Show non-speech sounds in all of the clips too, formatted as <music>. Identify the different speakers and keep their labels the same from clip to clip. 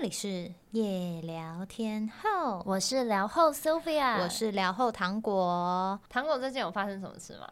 Speaker 1: 这里是夜聊天后，
Speaker 2: 我是聊后 Sophia，
Speaker 1: 我是聊后糖果。
Speaker 2: 糖果最近有发生什么事吗？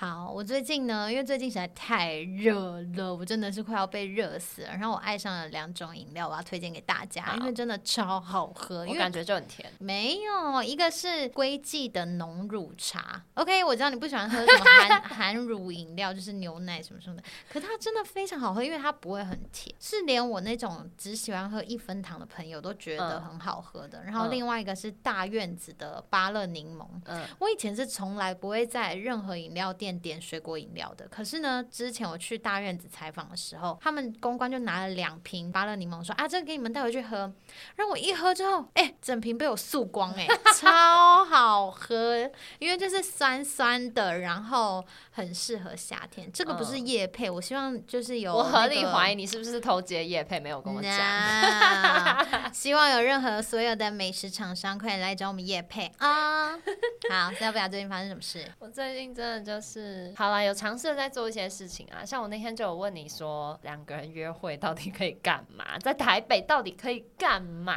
Speaker 1: 好，我最近呢，因为最近实在太热了，我真的是快要被热死了。然后我爱上了两种饮料，我要推荐给大家，因为真的超好喝。
Speaker 2: 我感觉就很甜。
Speaker 1: 没有，一个是龟记的浓乳茶。OK，我知道你不喜欢喝什么含 <laughs> 含乳饮料，就是牛奶什么什么的，可它真的非常好喝，因为它不会很甜，是连我那种只喜欢喝一分糖的朋友都觉得很好喝的。然后另外一个是大院子的芭乐柠檬。嗯，我以前是从来不会在任何饮料店。点水果饮料的，可是呢，之前我去大院子采访的时候，他们公关就拿了两瓶芭乐柠檬，说啊，这个给你们带回去喝。让我一喝之后，哎，整瓶被我漱光，哎，<laughs> 超好喝，因为就是酸酸的，然后很适合夏天。这个不是叶配，我希望就是有。
Speaker 2: 我合理怀疑你是不是偷接叶配，没有跟我
Speaker 1: 讲。<laughs> 希望有任何所有的美食厂商可以来找我们叶配啊。<laughs> 好，要不要最近发生什么事？
Speaker 2: 我最近真的就是。是，好了，有尝试在做一些事情啊，像我那天就有问你说，两个人约会到底可以干嘛？在台北到底可以干嘛？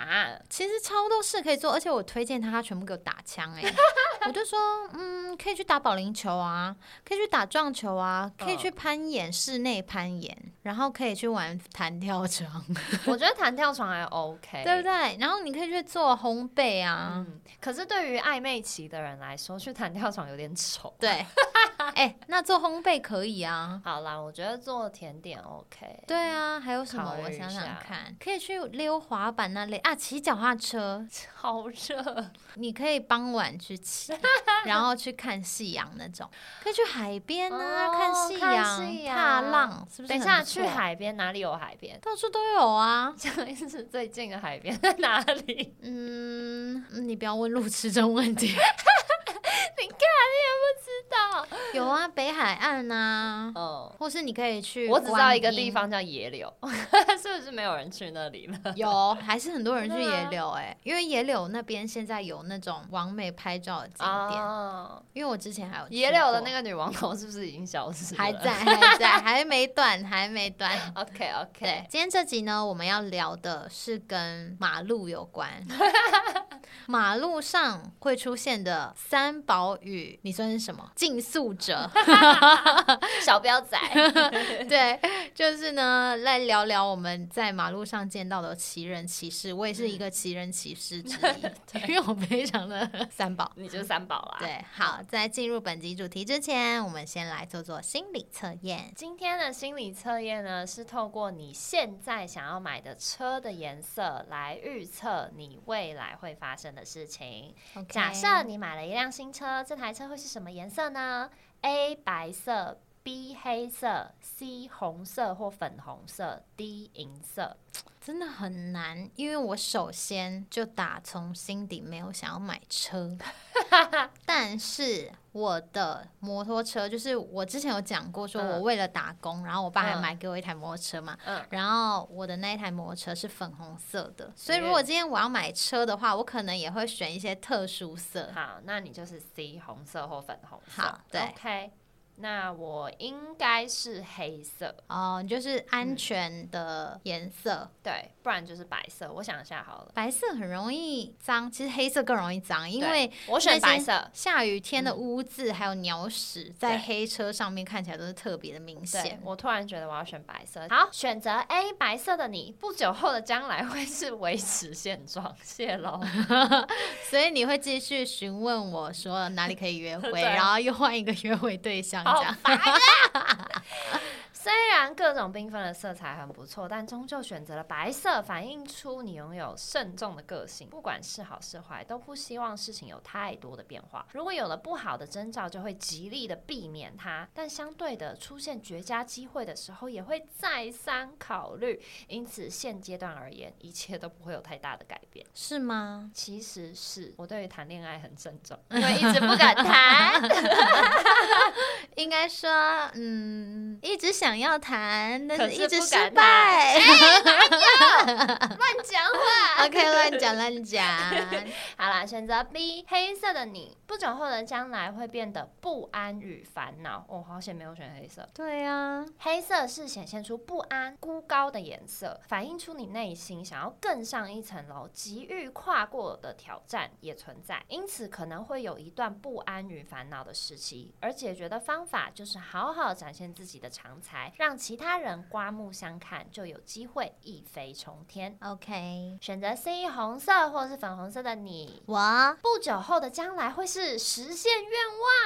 Speaker 1: 其实超多事可以做，而且我推荐他，他全部给我打枪哎，<laughs> 我就说，嗯，可以去打保龄球啊，可以去打撞球啊，可以去攀岩，室内攀岩，然后可以去玩弹跳床。<laughs>
Speaker 2: 我觉得弹跳床还 OK，
Speaker 1: 对不对？然后你可以去做烘焙啊。
Speaker 2: 可是对于暧昧期的人来说，去弹跳床有点丑。
Speaker 1: 对。<laughs> 哎，那做烘焙可以啊。
Speaker 2: 好啦，我觉得做甜点 OK。
Speaker 1: 对啊，还有什么？我想想看，可以去溜滑板那类啊，骑脚踏车，
Speaker 2: 好热。<laughs>
Speaker 1: 你可以傍晚去骑，<laughs> 然后去看夕阳那种。可以去海边啊，看夕阳、踏浪，是不是？
Speaker 2: 等一下去海边，哪里有海边？
Speaker 1: 到处都有啊。<laughs>
Speaker 2: 这样意思是最近的海边在哪里？
Speaker 1: 嗯，你不要问路痴这种问题。
Speaker 2: 你看，你也不知道，
Speaker 1: 有啊，北海岸呐，哦，或是你可以去，
Speaker 2: 我只知道一个地方叫野柳，<laughs> 是不是没有人去那里了？
Speaker 1: 有，还是很多人去野柳哎，因为野柳那边现在有那种完美拍照的景点，因为我之前还有
Speaker 2: 野柳的那个女王头是不是已经消失？
Speaker 1: 还在，还在，<laughs> 还没断，还没断。
Speaker 2: OK OK，
Speaker 1: 今天这集呢，我们要聊的是跟马路有关。<laughs> 马路上会出现的三宝语，你算是什么？<laughs> 竞速者，<laughs>
Speaker 2: 小彪仔。<laughs>
Speaker 1: 对，就是呢，来聊聊我们在马路上见到的奇人奇事。我也是一个奇人奇事之一，因为我非常的三宝，
Speaker 2: 你就是三宝啦。
Speaker 1: 对，好，在进入本集主题之前，我们先来做做心理测验。
Speaker 2: 今天的心理测验呢，是透过你现在想要买的车的颜色来预测你未来会发生。的事情。假设你买了一辆新车，这台车会是什么颜色呢？A 白色，B 黑色，C 红色或粉红色，D 银色。
Speaker 1: 真的很难，因为我首先就打从心底没有想要买车，<laughs> 但是我的摩托车就是我之前有讲过，说我为了打工，然后我爸还买给我一台摩托车嘛，嗯。然后我的那一台摩托车是粉红色的，所以如果今天我要买车的话，我可能也会选一些特殊色。
Speaker 2: 好，那你就是 C 红色或粉红色。
Speaker 1: 好，对
Speaker 2: ，OK。那我应该是黑色。
Speaker 1: 哦，你就是安全的颜色，
Speaker 2: 对，不然就是白色。我想一下好了，
Speaker 1: 白色很容易脏，其实黑色更容易脏，因为
Speaker 2: 我选白色。
Speaker 1: 下雨天的污渍还有鸟屎在黑车上面看起来都是特别的明显。
Speaker 2: 我突然觉得我要选白色。好，选择 A 白色的你，不久后的将来会是维持现状，谢喽。<laughs>
Speaker 1: 所以你会继续询问我说哪里可以约会，<laughs> 然后又换一个约会对象。
Speaker 2: 好烦啊！虽然各种缤纷的色彩很不错，但终究选择了白色，反映出你拥有慎重的个性。不管是好是坏，都不希望事情有太多的变化。如果有了不好的征兆，就会极力的避免它。但相对的，出现绝佳机会的时候，也会再三考虑。因此，现阶段而言，一切都不会有太大的改变，
Speaker 1: 是吗？
Speaker 2: 其实是我对于谈恋爱很慎重，因为一直不敢谈。<laughs> <laughs>
Speaker 1: 应该说，嗯，一直想要谈，但
Speaker 2: 是
Speaker 1: 是一直失败。<laughs>
Speaker 2: 乱讲话。<laughs>
Speaker 1: OK，乱讲乱讲。
Speaker 2: 好啦，选择 B，黑色的你，不久后的将来会变得不安与烦恼。哦，好险没有选黑色。
Speaker 1: 对啊，
Speaker 2: 黑色是显现出不安、孤高的颜色，反映出你内心想要更上一层楼、急于跨过的挑战也存在，因此可能会有一段不安与烦恼的时期。而解决的方法就是好好展现自己的长才，让其他人刮目相看，就有机会一飞冲天。
Speaker 1: OK，
Speaker 2: 选择 C 红色或是粉红色的你，
Speaker 1: 我
Speaker 2: 不久后的将来会是实现愿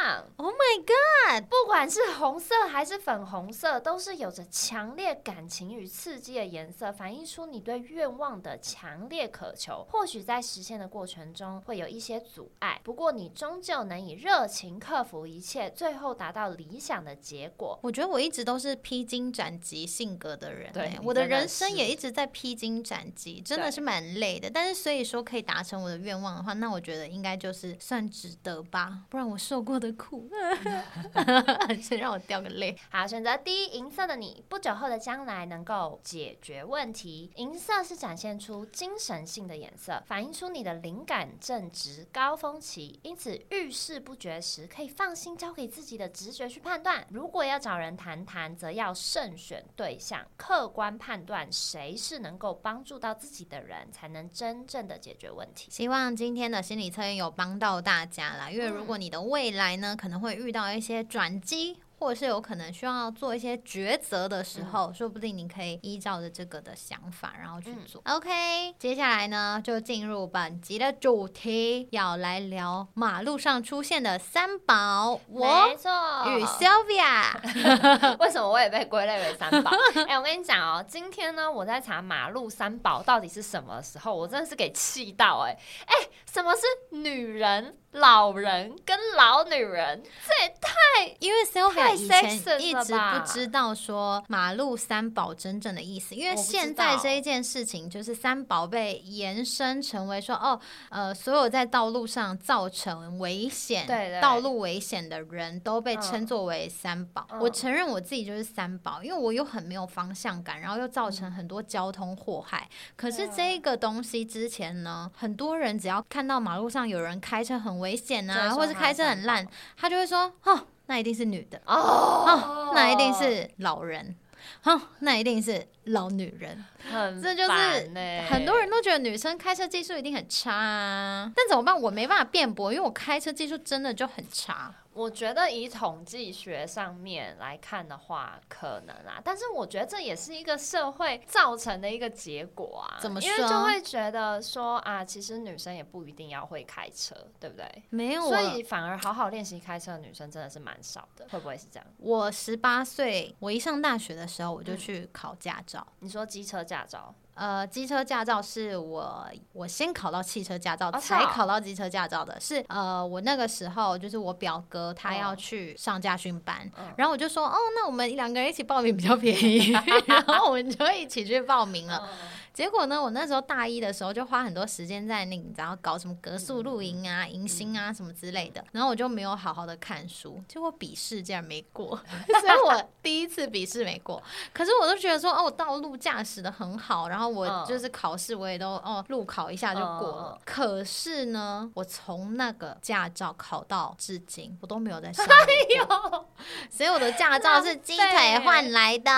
Speaker 2: 望。
Speaker 1: ，Oh my God，
Speaker 2: 不管是红色还是粉红色，都是有着强烈感情与刺激的颜色，反映出你对愿望的强烈渴求。或许在实现的过程中会有一些阻碍，不过你终究能以热情克服一切，最后达到理想的结果。
Speaker 1: 我觉得我一直都是披荆斩棘性格的人、
Speaker 2: 对
Speaker 1: 欸，我的人生也一直在披荆斩棘，真的是蛮累的。但是所以说可以达成我的愿望的话，那我觉得应该就是算值得吧，不然我受过的苦，<laughs> <laughs> 先让我掉个泪。
Speaker 2: 好，选择第一银色的你，不久后的将来能够解决问题。银色是展现出精神性的颜色，反映出你的灵感正值高峰期，因此遇事不决时，可以放心交给自己的直觉去判断。如果要找人谈谈，则要慎选对象，客观判断谁是能够帮助到自己的人，才能真正的解决问题。
Speaker 1: 希望今天的心理测验有帮到大家啦，因为如果你的未来呢，可能会遇到一些转机。或者是有可能需要做一些抉择的时候，说不定你可以依照着这个的想法，然后去做。OK，接下来呢，就进入本集的主题，要来聊马路上出现的三宝。我与 Sylvia，<laughs>
Speaker 2: 为什么我也被归类为三宝？<laughs> 哎、我跟你讲哦，今天呢，我在查马路三宝到底是什么的时候，我真的是给气到哎、哎、什么是女人、老人跟老女人？这也太
Speaker 1: 因为 Sylvia
Speaker 2: 太
Speaker 1: 以前一直不知道说马路三宝真正的意思，因为现在这一件事情就是三宝被延伸成为说哦，呃，所有在道路上造成危险、
Speaker 2: 对对
Speaker 1: 道路危险的人都被称
Speaker 2: 嗯
Speaker 1: 作为三宝。
Speaker 2: 嗯
Speaker 1: 我承认我自己就是三宝，因为我又很没有方向感，然后又造
Speaker 2: 嗯
Speaker 1: 成很多交通祸害。可是这个东西之前呢，很多人只要看到马路上有人开车很危险啊，或是开车很烂，他就会说哦，那一定是女的。
Speaker 2: 哦
Speaker 1: 哦，那一定是老人，哦，那一定是老女人。
Speaker 2: 很
Speaker 1: 这就是很多人都觉得女生开车技术一定很差啊，但怎么办？我没办法辩驳，因为我开车技术真的就很差。
Speaker 2: 我觉得以统计学上面来看的话，可能啊，但是我觉得这也是一个社会造成的一个结果啊。
Speaker 1: 怎么
Speaker 2: 因为就会觉得说啊，其实女生也不一定要会开车，对不对？
Speaker 1: 没有，
Speaker 2: 所以反而好好练习开车的女生真的是蛮少的，会不会是这样？
Speaker 1: 我十八岁，我一上大学的时候我就
Speaker 2: 嗯
Speaker 1: 去考驾照。
Speaker 2: 你说机车驾照，
Speaker 1: 呃，机车驾照是我我先考到汽车驾照，
Speaker 2: 哦
Speaker 1: 才
Speaker 2: 哦
Speaker 1: 考到机车驾照的。是呃，我那个时候就是我表哥他
Speaker 2: 嗯
Speaker 1: 要去上驾训班，
Speaker 2: 嗯
Speaker 1: 然后我就说哦，那我们两个人一起报名比较便宜，<laughs> 然后我们就一起去报名了。结果呢，我那时候大一的时候就花很多时间在那个你知道搞什么格数露营啊、迎新啊什么之类的，然后我就没有好好的看书，结果笔试竟然没过，所以我第一次笔试没过。可是我都觉得说，哦，我道路驾驶的很好，然后我
Speaker 2: 嗯
Speaker 1: 就是考试我也都哦路考一下就过了。可是呢，我从那个驾照考到至今，我都没有在上 <laughs>
Speaker 2: 哎
Speaker 1: 路过，所以我的驾照是鸡腿换来的，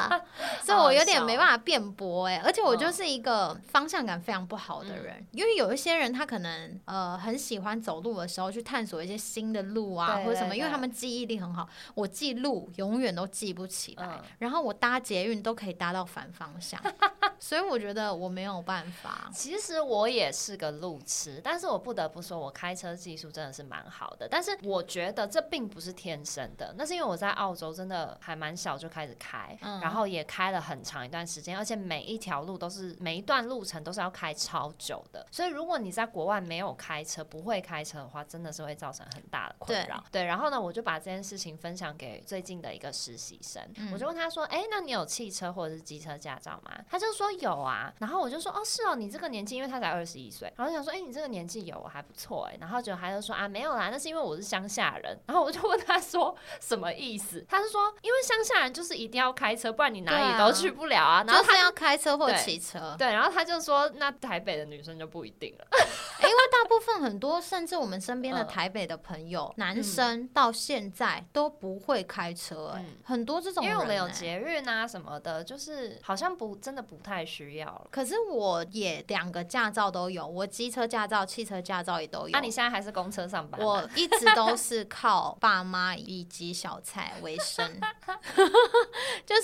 Speaker 1: <laughs> 所以我有点没办法辩驳哎、而且我
Speaker 2: 嗯
Speaker 1: 就是一个方向感非常不好的人，因为有一些人他可能呃很喜欢走路的时候去探索一些新的路啊
Speaker 2: 对
Speaker 1: 或者什么，因为他们记忆力很好，我记路永远都记不起来，
Speaker 2: 嗯
Speaker 1: 然后我搭捷运都可以搭到反方向，<laughs> 所以我觉得我没有办法。
Speaker 2: 其实我也是个路痴，但是我不得不说，我开车技术真的是蛮好的。但是我觉得这并不是天生的，那是因为我在澳洲真的还蛮小就开始开，
Speaker 1: 嗯
Speaker 2: 然后也开了很长一段时间，而且每一条路都是每一段路程都是要开超久的。所以如果你在国外没有开车、不会开车的话，真的是会造成很大的困扰。对，然后呢，我就把这件事情分享给最近的一个实习生，
Speaker 1: 嗯
Speaker 2: 我就问他说：“哎、那你有汽车或者是机车驾照吗？”他就说有啊，然后我就说：“哦，是哦，你这个年纪，因为他才二十一岁，然后就想说：哎、你这个年纪有还不错哎。”然后就他就说：“啊，没有啦，那是因为我是乡下人。”然后我就问他说：“什么意思？他是说，因为乡下人就是一定要开车，不然你哪里都去不了啊。然后他
Speaker 1: 就是要开车或
Speaker 2: 对
Speaker 1: 车，
Speaker 2: 对，然后他就说，那台北的女生就不一定了。<laughs>
Speaker 1: 因为大部分很多，甚至我们身边的
Speaker 2: 嗯。
Speaker 1: 台北的朋友，男生到现在都不会开车、哎、
Speaker 2: 嗯
Speaker 1: 很多这种人、
Speaker 2: 因为我们有
Speaker 1: 哎
Speaker 2: 捷运啊什么的，就是好像不真的不太需要了。
Speaker 1: 可是我也两个驾照都有，我机车驾照、汽车驾照也都有。
Speaker 2: 那、你现在还是公车上班啊、
Speaker 1: 我一直都是靠爸妈以及小菜为生，<laughs> 就是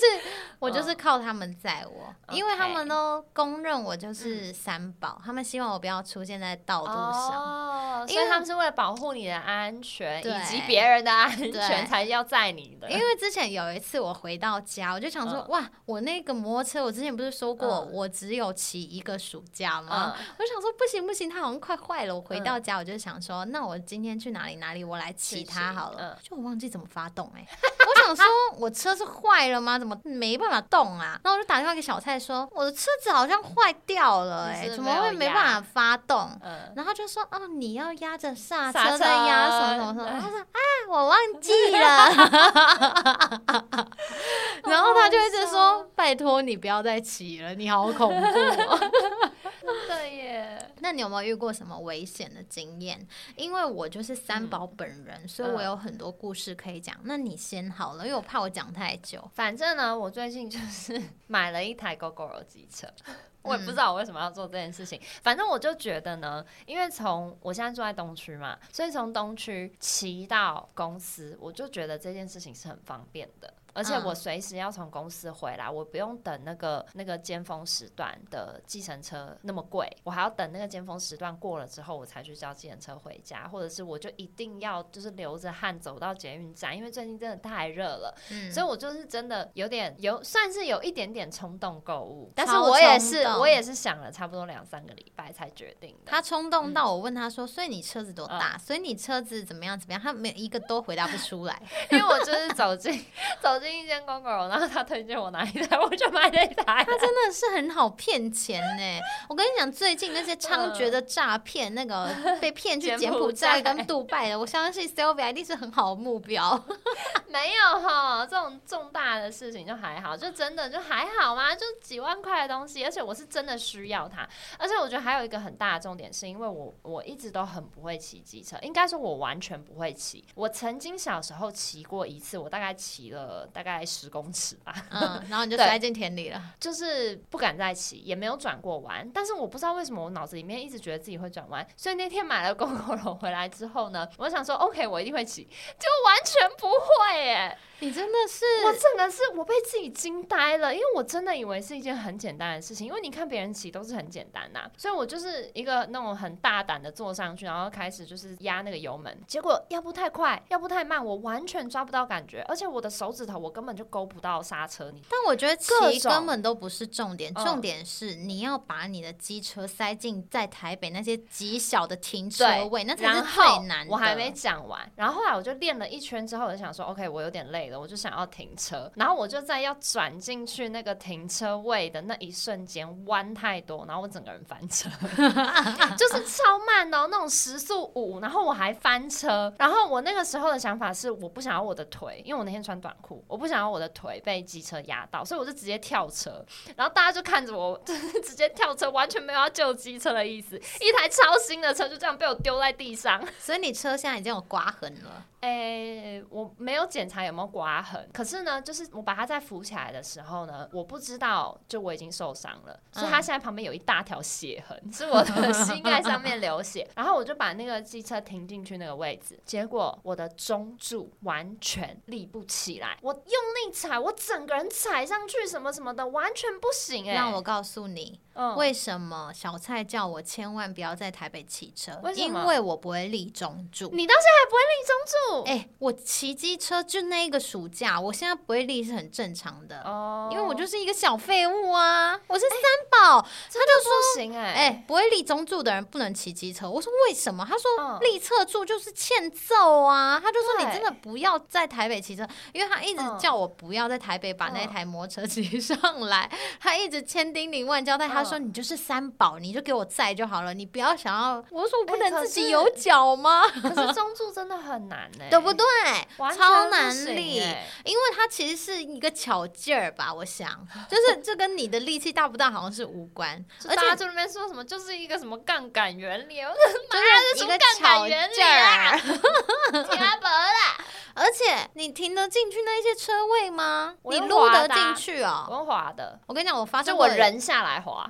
Speaker 1: 我就是靠他们载我，
Speaker 2: 嗯
Speaker 1: 因为他们都公认我就是三宝，他们希望我不要出现在道路上。
Speaker 2: 哦，
Speaker 1: 因为
Speaker 2: 所以他们是为了保护你的安全
Speaker 1: 对
Speaker 2: 以及别人的安全才要载你的。
Speaker 1: 因为之前有一次我回到家，我就想说，
Speaker 2: 嗯
Speaker 1: 哇，我那个摩托车，我之前不是说过，
Speaker 2: 嗯
Speaker 1: 我只有骑一个暑假吗？
Speaker 2: 嗯，
Speaker 1: 我就想说，不行不行，它好像快坏了。我回到家，我就想说，那我今天去哪里哪里，我来骑它好了。
Speaker 2: 嗯
Speaker 1: 就我忘记怎么发动哎、我想说，我车是坏了吗？怎么没办法动啊？然后我就打电话给小蔡说，我的车子好像坏掉了哎、怎么会
Speaker 2: 没
Speaker 1: 办法发动？
Speaker 2: 嗯，
Speaker 1: 然后就说：“哦，你要压着刹
Speaker 2: 刹
Speaker 1: 车再压什么什么什么。”
Speaker 2: 对
Speaker 1: 他说：“啊，我忘记了。<laughs> ”然后他就一直说：“拜托你不要再骑了，你好恐怖、哦。
Speaker 2: 对耶，”
Speaker 1: 那你有没有遇过什么危险的经验？因为我就是三宝本人，所以我有很多故事可以讲。那你先好了，因为我怕我讲太久。
Speaker 2: 反正呢，我最近就是 <laughs> 买了一台 GoGo 机车。<laughs> 我也不知道我为什么要做这件事情，反正我就觉得呢，因为从我现在住在东区嘛，所以从东区骑到公司，我就觉得这件事情是很方便的。而且
Speaker 1: 嗯
Speaker 2: 我随时要从公司回来，我不用等那个那个尖峰时段的计程车那么贵，我还要等那个尖峰时段过了之后，我才去叫计程车回家，或者是我就一定要就是流着汗走到捷运站，因为最近真的太热了，
Speaker 1: 嗯，
Speaker 2: 所以我就是真的有点有算是有一点点冲动购物，但是我也是我也是想了差不多两三个礼拜才决定的。
Speaker 1: 他冲动到我问他说：“所以你车子多
Speaker 2: 嗯
Speaker 1: 大？所以你车子怎么样怎么样？”他没有一个都回答不出来。
Speaker 2: 因为我就是走进 <laughs> 走进一间 GoGo，然后他推荐我哪一台，我就买那台。
Speaker 1: 他真的是很好骗钱呢。<laughs> 我跟你讲，最近那些猖獗的诈骗，那个 <laughs> 被骗去
Speaker 2: 柬
Speaker 1: 柬埔寨跟杜拜的，我相信 Sylvia 一定是很好的目标。<laughs>
Speaker 2: 没有哈，这种重大的事情就还好，就真的就还好嘛，就几万块的东西，而且我是真的需要它。而且我觉得还有一个很大的重点，是因为我我一直都很不会骑机车，应该说我完全不会骑。我曾经小时候骑过一次，我大概骑了大概十公尺吧，
Speaker 1: 嗯，<laughs> 然后你就
Speaker 2: 对
Speaker 1: 摔进田里了。
Speaker 2: 就是不敢再骑，也没有转过弯。但是我不知道为什么我脑子里面一直觉得自己会转弯，所以那天买了 GoGo 楼回来之后呢，我想说 OK，我一定会骑，结果完全不会耶！
Speaker 1: 你真的是
Speaker 2: 我真的是我被自己惊呆了，因为我真的以为是一件很简单的事情，因为你看别人骑都是很简单呐、所以我就是一个那种很大胆的坐上去，然后开始就是压那个油门，结果要不太快，要不太慢，我完全抓不到感觉，而且我的手指头我根本就勾不到刹车，你
Speaker 1: 但我觉得骑根本都不是重点，
Speaker 2: 嗯
Speaker 1: 重点是你要把你的机车塞进在台北那些极小的停车位，那才是最难的。
Speaker 2: 我还没讲完，然后后来我就练了一圈之后，我就想说，OK，我有点累了，我就想要停车。然后我就在要转进去那个停车位的那一瞬间弯太多，然后我整个人翻车，<laughs> 就是超慢哦，那种时速五，然后我还翻车。然后我那个时候的想法是，我不想要我的腿，因为我那天穿短裤，我不想要我的腿被机车压到，所以我就直接跳车。然后大家就看着我，<laughs> 就是直接跳车，完全没有要救机车的意思。一台超新的车就这样被我丢在地上。<laughs>
Speaker 1: 所以你车现在已经有刮痕了。
Speaker 2: 诶、我没有检查有没有刮痕，可是呢，就是我把它再扶起来的时候呢，我不知道，就我已经受伤了，所以它现在旁边有一大条血痕，是我的 <laughs> 膝盖上面流血。然后我就把那个机车停进去那个位置，结果我的中柱完全立不起来，我用力踩，我整个人踩上去什么什么的，完全不行诶、
Speaker 1: 让我告诉你，
Speaker 2: 嗯
Speaker 1: 为什么小蔡叫我千万不要在台北骑车？
Speaker 2: 为
Speaker 1: 因为我不会立中柱。
Speaker 2: 你到现在还不会立中柱？
Speaker 1: 哎、我骑机车就那一个暑假，我现在不会立是很正常的，
Speaker 2: 哦
Speaker 1: 因为我就是一个小废物啊，我是三宝。
Speaker 2: 他就说不行哎、
Speaker 1: 哎、不会立中柱的人不能骑机车。我说为什么？他说
Speaker 2: 嗯
Speaker 1: 立侧柱就是欠揍啊。他就说你真的不要在台北骑车，因为他一直
Speaker 2: 嗯
Speaker 1: 叫我不要在台北把那
Speaker 2: 嗯
Speaker 1: 台摩托车骑上来，他一直千叮咛万交代。他说你就是三宝，你就给我载就好了，你不要想要。<laughs> 我说我不能自己有脚吗？<laughs>
Speaker 2: 可是中柱真的很难呢、
Speaker 1: 对不对？超难
Speaker 2: 行
Speaker 1: 力
Speaker 2: 欸
Speaker 1: 因为它其实是一个巧劲儿吧，我想，<laughs> 就是这跟你的力气大不大好像是无关，而且
Speaker 2: 就大家就那边说什么，就是一个什么杠杆原理，我
Speaker 1: 就是一个巧
Speaker 2: 原理
Speaker 1: 劲
Speaker 2: 啊。
Speaker 1: 而且你停得进去那些车位吗？你撸得进去哦。
Speaker 2: 我用滑的，
Speaker 1: 我跟你讲，我发现
Speaker 2: 我人下来滑，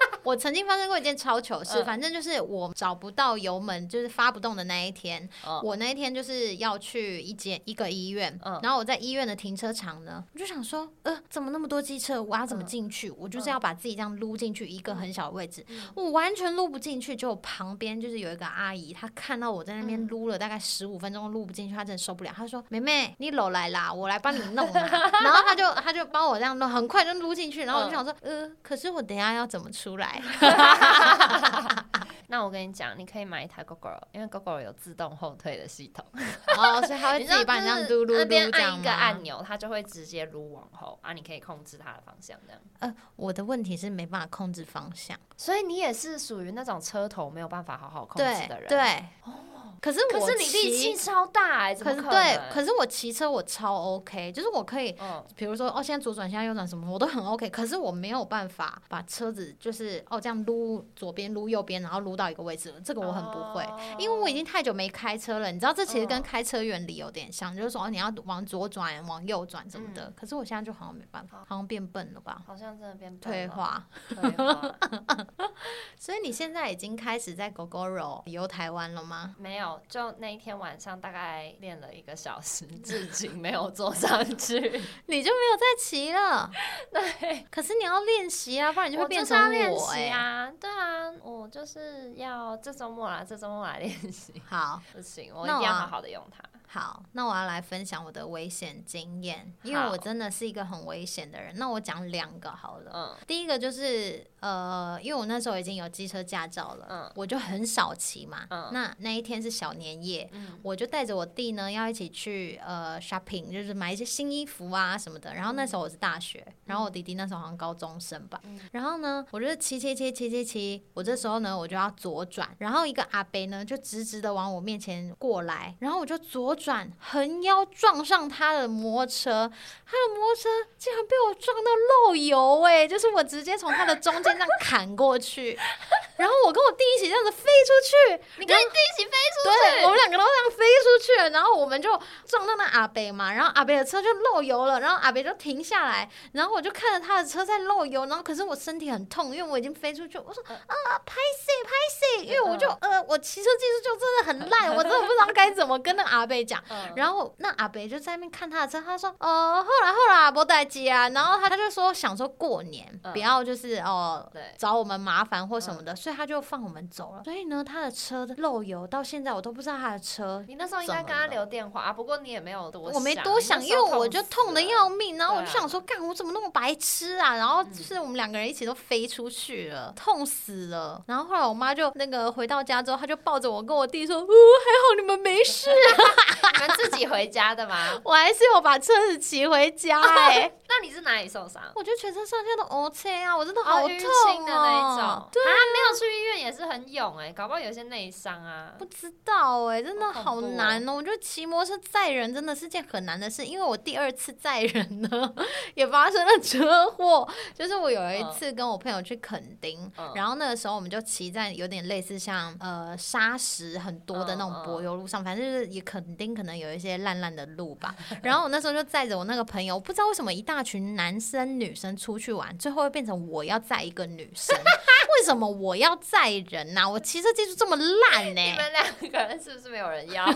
Speaker 1: 我曾经发生过一件超糗事，
Speaker 2: 嗯
Speaker 1: 反正就是我找不到油门，就是发不动的那一天。
Speaker 2: 嗯
Speaker 1: 我那一天就是要去一间一个医院，
Speaker 2: 嗯
Speaker 1: 然后我在医院的停车场呢，我就想说，呃，怎么那么多机车，我要怎么
Speaker 2: 嗯
Speaker 1: 进去？我就是要把自己这样撸进去一个很小的位置，
Speaker 2: 嗯
Speaker 1: 我完全撸不进去。就旁边就是有一个阿姨，她看到我在那
Speaker 2: 嗯
Speaker 1: 边撸了大概十五分钟撸不进去，她真的受不了，她说：“妹妹，你搂来啦，我来帮你弄啦。” <laughs> 然后她就她就帮我这样弄，很快就撸进去，然后我就
Speaker 2: 嗯
Speaker 1: 想说，呃，可是我等一下要怎么出来？<laughs>
Speaker 2: 那我跟你讲，你可以买一台 GoGo，因为 GoGo 有自动后退的系统，
Speaker 1: 哦，所以他会 <laughs> 自己帮你这样
Speaker 2: 就是
Speaker 1: 撸撸撸
Speaker 2: 那边
Speaker 1: 这样
Speaker 2: 按一个按？钮，它就会直接撸往后啊，你可以控制它的方向这样。
Speaker 1: 呃，我的问题是没办法控制方向，
Speaker 2: 所以你也是属于那种车头没有办法好好控制的人。，
Speaker 1: 对。可是我
Speaker 2: 可是你力气，超大哎、可
Speaker 1: 可是对，可是我骑车我超 OK，就是我可以。
Speaker 2: 嗯，
Speaker 1: 比如说，哦，现在左转，现在右转，什么我都很 OK，可是我没有办法把车子就是哦这样撸左边撸右边，然后撸到一个位置，这个我很不会，因为我已经太久没开车了。你知道，这其实跟
Speaker 2: 嗯
Speaker 1: 开车原理有点像，就是说哦你要往左转、往右转什么的。
Speaker 2: 嗯
Speaker 1: 可是我现在就好像没办法，好像变笨了吧，
Speaker 2: 好像真的变
Speaker 1: 退化。
Speaker 2: 退化。<laughs>
Speaker 1: 所以你现在已经开始在 GoGoRo 游台湾了吗？
Speaker 2: 没有，就那一天晚上大概练了一个小时，至今没有坐上去。<laughs>
Speaker 1: 你就没有再骑了。<laughs>
Speaker 2: 对，
Speaker 1: 可是你要练习啊，不然你就会变成
Speaker 2: 要练习啊，对啊，我就是要这周末啦，这周末来练习。
Speaker 1: 好
Speaker 2: 不行，我一定要好好的用它。
Speaker 1: 好，那我要来分享我的危险经验，因为我真的是一个很危险的人。那我讲两个好了。
Speaker 2: 嗯
Speaker 1: 第一个就是呃，因为我那时候已经有机车驾照了，
Speaker 2: 嗯
Speaker 1: 我就很少骑嘛。
Speaker 2: 嗯
Speaker 1: 那那一天是小年夜，
Speaker 2: 嗯
Speaker 1: 我就带着我弟呢，要一起去呃 shopping，就是买一些新衣服啊什么的。然后那时候我是大学，然后我弟弟那时候好像高中生吧。
Speaker 2: 嗯
Speaker 1: 然后呢，我就骑骑骑骑骑骑，我这时候呢我就要左转，然后一个阿伯呢就直直的往我面前过来，然后我就左转，横腰撞上他的摩托车，他的摩托车竟然被我撞到漏油哎、就是我直接从他的中间这样砍过去，然后我跟我弟一起这样子飞出去，
Speaker 2: 你跟你弟一起飞出
Speaker 1: 对，
Speaker 2: 去，
Speaker 1: 我们两个都这样飞出去了，然后我们就撞到那阿北嘛，然后阿北的车就漏油了，然后阿北就停下来，然后我就看着他的车在漏油，然后可是我身体很痛，因为我已经飞出去，我说
Speaker 2: 嗯
Speaker 1: 啊拍谁拍谁，因为我就呃我骑车技术就真的很烂，我真的不知道该怎么跟那个阿北讲。
Speaker 2: 嗯
Speaker 1: 然后那阿北就在那边看他的车，他说：“哦，后来后来不待机啊。”然后他他就说想说过年、
Speaker 2: 嗯
Speaker 1: 不要就是哦、
Speaker 2: 对
Speaker 1: 找我们麻烦或什么的，所以他就放我们走了。所以呢，他的车漏油到现在我都不知道他的车。
Speaker 2: 你那时候应该跟他留电话啊，不过你也没有多想，
Speaker 1: 我没多想，因为我就痛的要命，然后我就想说，干我怎么那么白痴啊？然后就是我们两个人一起都飞出去了，痛死了。然后后来我妈就那个回到家之后，她就抱着我跟我弟说：“哦，还好你们没事。
Speaker 2: 死了。你们自己回家的吗？<laughs>
Speaker 1: 我还是有把车子骑回家哎、<laughs>
Speaker 2: 那你是哪里受伤？
Speaker 1: 我觉得全身上下都 OK 啊，我真的好
Speaker 2: 哦，
Speaker 1: 痛
Speaker 2: 淤青的那一种，
Speaker 1: 哦。对，
Speaker 2: 啊，没有去医院也是很勇哎、搞不好有些内伤啊
Speaker 1: 不。知道哎、真的好难哦。我觉得骑摩托车载人真的是件很难的事，因为我第二次载人呢 <laughs> 也发生了车祸。就是我有一次跟我朋友去垦丁，
Speaker 2: 嗯
Speaker 1: 然后那个时候我们就骑在有点类似像呃沙石很多的那种柏油路上，反正就是也垦丁可能有一些烂烂的路吧。<laughs> 然后我那时候就载着我那个朋友，不知道为什么一大群男生女生出去玩，最后会变成我要载一个女生。为什么我要载人呐、我骑车技术这么烂呢、<laughs>
Speaker 2: 你们两个人是不是没有人要？<laughs> <laughs>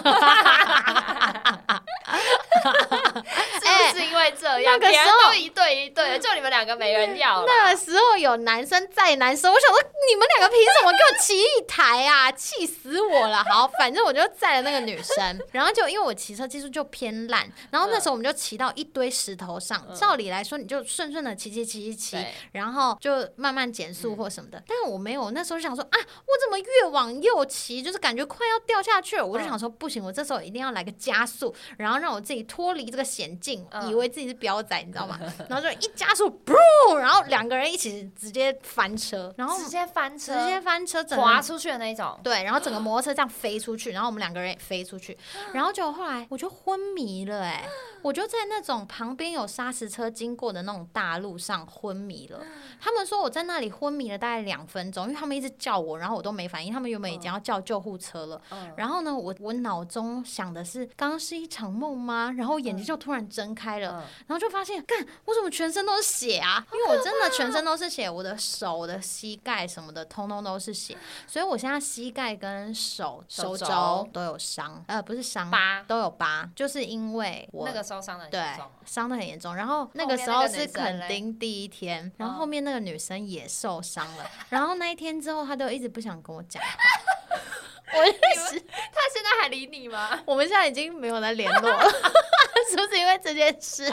Speaker 2: 是不是因为这样？
Speaker 1: 那个时候
Speaker 2: 都一对一对的，就你们两个没人要了。
Speaker 1: 那个时候有男生载男生，我想说你们两个凭什么给我骑一台啊？气死我了！好，反正我就载了那个女生，然后就因为我骑车技术就偏烂，然后那时候我们就骑到一堆石头上。
Speaker 2: 嗯
Speaker 1: 照理来说，你就顺顺的骑骑骑骑骑，然后就慢慢减速或什么的。但是我没有，那时候就想说啊，我怎么越往右骑，就是感觉快要掉下去了。我就想说不行，我这时候一定要来个加速，然后让我自己脱离这个险境。
Speaker 2: 嗯
Speaker 1: 以为自己是彪仔，你知道吗？然后就一加速，噗，然后两个人一起直接翻车，然后
Speaker 2: 直接翻车直，
Speaker 1: 接翻车，整
Speaker 2: 滑出去的那一种。
Speaker 1: 对，然后整个摩托车这样飞出去，然后我们两个人也飞出去，然后就后来我就昏迷了、哎，我就在那种旁边有砂石车经过的那种大路上昏迷了。他们说我在那里昏迷了大概两分钟，因为他们一直叫我，然后我都没反应，他们原本已经要叫救护车了。
Speaker 2: 嗯，
Speaker 1: 然后呢，我我脑中想的是，刚刚是一场梦吗？然后眼睛就突然睁开了，
Speaker 2: 嗯。
Speaker 1: 然后就发现，干，我怎么全身都是血啊？因为我真的全身都是血，我的手、我的膝盖什么的，通通都是血，所以我现在膝盖跟手、手
Speaker 2: 手肘。
Speaker 1: 肘都有伤，呃，不是伤，
Speaker 2: 疤。
Speaker 1: 都有疤，就是因为我
Speaker 2: 那个受伤的
Speaker 1: 对伤的很严重。然后那个时候是
Speaker 2: 女生嘞？
Speaker 1: 垦丁第一天，然后
Speaker 2: 哦
Speaker 1: 后面那个女生也受伤了，然后那一天之后，他都一直不想跟我讲。<laughs> 我
Speaker 2: 认识他现在还理你吗？
Speaker 1: 我们现在已经没有在联络了，<laughs> 是不是因为这件事？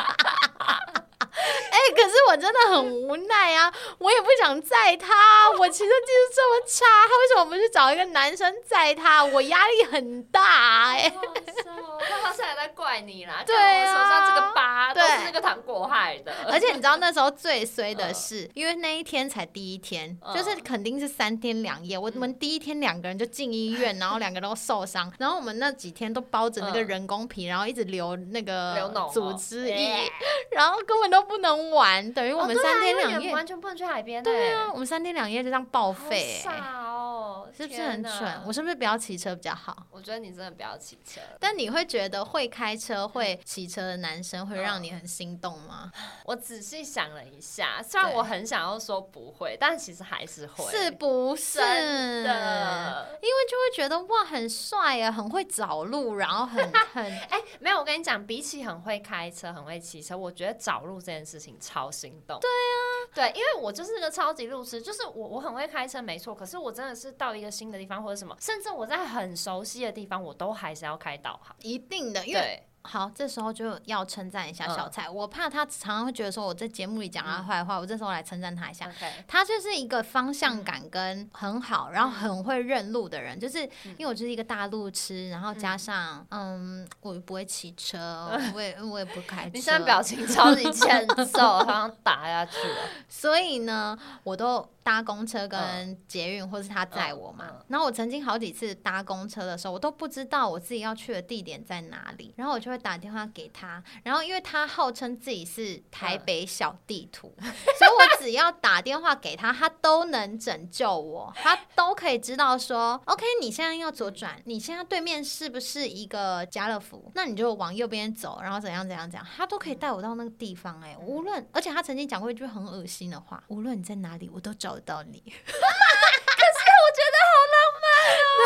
Speaker 1: 哎、可是我真的很无奈啊！我也不想载他，我骑车技术这么差，他为什么不去找一个男生载他？我压力很大哎、
Speaker 2: 好好笑哦他现在在怪你啦，
Speaker 1: 对
Speaker 2: 手上这
Speaker 1: 啊
Speaker 2: 个疤都
Speaker 1: 对
Speaker 2: 是那个糖果害的，
Speaker 1: 而且你知道那时候最衰的是，因为那一天才第一天，
Speaker 2: 嗯
Speaker 1: 就是肯定是三天两夜。我们第一天两个人就进医院，然后两个都受伤，<laughs> 然后我们那几天都包着那个
Speaker 2: 嗯
Speaker 1: 人工皮，然后一直流那
Speaker 2: 流
Speaker 1: 个组织液，然后根本都不能玩，等于我们三天两夜。
Speaker 2: 完全不能去海边，
Speaker 1: 对啊，，我们三天两夜就这样报废、欸，
Speaker 2: 傻哦，
Speaker 1: 是不是很蠢？我是不是不要骑车比较好？
Speaker 2: 我觉得你真的不要骑车。
Speaker 1: 但你会觉得会开车、会骑车的男生会让
Speaker 2: 嗯
Speaker 1: 你很心动吗？<sighs>
Speaker 2: 我仔细想了一下，虽然我很想要说不会，但其实还是会。
Speaker 1: 是不是？
Speaker 2: 的。
Speaker 1: 因为就会觉得哇，很帅啊，很会找路，然后很很 <laughs>
Speaker 2: 哎、没有，我跟你讲，比起很会开车、很会骑车，我觉得找路这件事情超心动。对啊，对，因为我就是个超级路痴，就是我我很会开车没错，可是我真的是到一个新的地方或者什么，甚至我在很熟悉的地方，我都还是要开导航。
Speaker 1: 一定的，因为。
Speaker 2: 对，
Speaker 1: 好，这时候就要称赞一下小蔡。我怕他常常会觉得说我在节目里讲他坏话，我这时候来称赞他一下。他就是一个方向感跟很好，然后很会认路的人。就是因为我就是一个大路痴，然后加上嗯，我又不会骑车，我也我也不开车。
Speaker 2: 你现在表情超级欠揍，<laughs> 好像打下去了。
Speaker 1: 所以呢，我都搭公车跟捷运，或是他载我嘛。然后我曾经好几次搭公车的时候，我都不知道我自己要去的地点在哪里，然后我就会打电话给他。然后因为他号称自己是台北小地图，<laughs> 所以我只要打电话给他，他都能拯救我，他都可以知道说，OK，你现在要左转，你现在对面是不是一个家乐福？那你就往右边走，然后怎样怎样怎样，他都可以带我到那个地方、哎，无论，而且他曾经讲过一句很恶心的话，无论你在哪里，我都找得到你。<laughs> 可是
Speaker 2: 我觉得好浪漫哦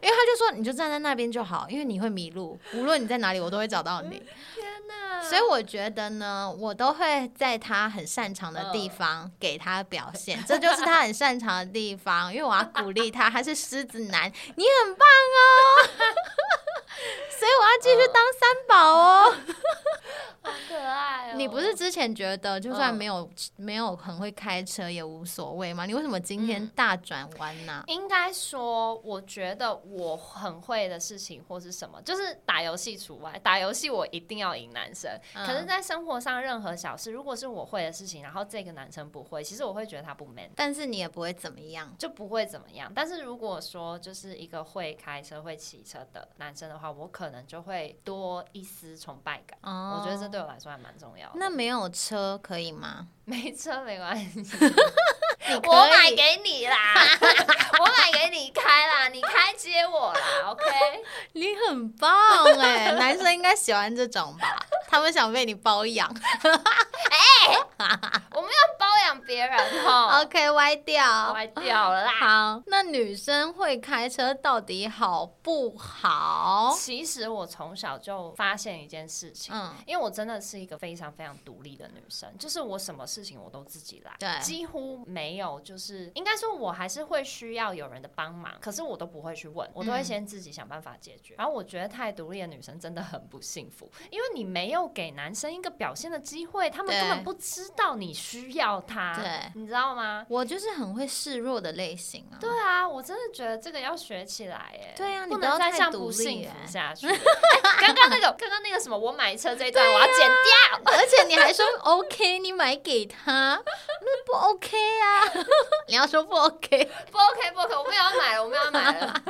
Speaker 1: <laughs> 因为他就说，你就站在那边就好，因为你会迷路，无论你在哪里，我都会找到你。
Speaker 2: 天哪！
Speaker 1: 所以我觉得呢，我都会在他很擅长的地方给他表现，这就是他很擅长的地方。因为我要鼓励他，他是狮子男，<laughs> 你很棒哦。<laughs> 所以我要继续当三宝哦。<laughs>
Speaker 2: 好可爱哦。
Speaker 1: 你不是之前觉得就算
Speaker 2: 嗯
Speaker 1: 没有、没有很会开车也无所谓吗？你为什么今天
Speaker 2: 嗯
Speaker 1: 大转弯呢、
Speaker 2: 应该说，我觉得我很会的事情或是什么，就是打游戏除外。打游戏我一定要赢男生，
Speaker 1: 嗯
Speaker 2: 可是，在生活上任何小事，如果是我会的事情，然后这个男生不会，其实我会觉得他不 man。
Speaker 1: 但是你也不会怎么样。
Speaker 2: 就不会怎么样，但是如果说就是一个会开车、会骑车的男生的话，我可能就会多一丝崇拜感。
Speaker 1: 哦
Speaker 2: 我觉得这对我来说还蛮重要的。
Speaker 1: 那没有车可以吗？<laughs>
Speaker 2: 没车没关系，<laughs> 我买给你啦，<laughs> 我买给你开啦，你开接我啦，OK？
Speaker 1: 你很棒哎，男生应该喜欢这种吧？他们想被你包养。
Speaker 2: 哎我们要包养别人哈，<laughs>
Speaker 1: OK，歪掉。
Speaker 2: 歪掉了啦。
Speaker 1: 好，那女生会开车到底好不好？
Speaker 2: 其实我从小就发现一件事情，
Speaker 1: 嗯，
Speaker 2: 因为我真的是一个非常非常独立的女生，就是我什么事情我都自己来，
Speaker 1: 对
Speaker 2: 几乎没有，就是应该说我还是会需要有人的帮忙，可是我都不会去问，我都会
Speaker 1: 嗯
Speaker 2: 先自己想办法解决。然后我觉得太独立的女生真的很不幸福，因为你没有给男生一个表现的机会，他们根本不知道你需要他。
Speaker 1: 对
Speaker 2: 你知道吗？
Speaker 1: 我就是很会示弱的类型啊。
Speaker 2: 对啊，我真的觉得这个要学起来耶。
Speaker 1: 对啊你
Speaker 2: 不能再
Speaker 1: 不要太
Speaker 2: 这样不幸福下去。<laughs> 哎刚刚那个，刚刚那个什么，我买车这一段我要剪掉。
Speaker 1: 而且你还说 <laughs> OK，你买给他，那不 OK 啊？<laughs> 你要说不 OK，
Speaker 2: 不 OK 不 OK，我们要买了，我们要买了。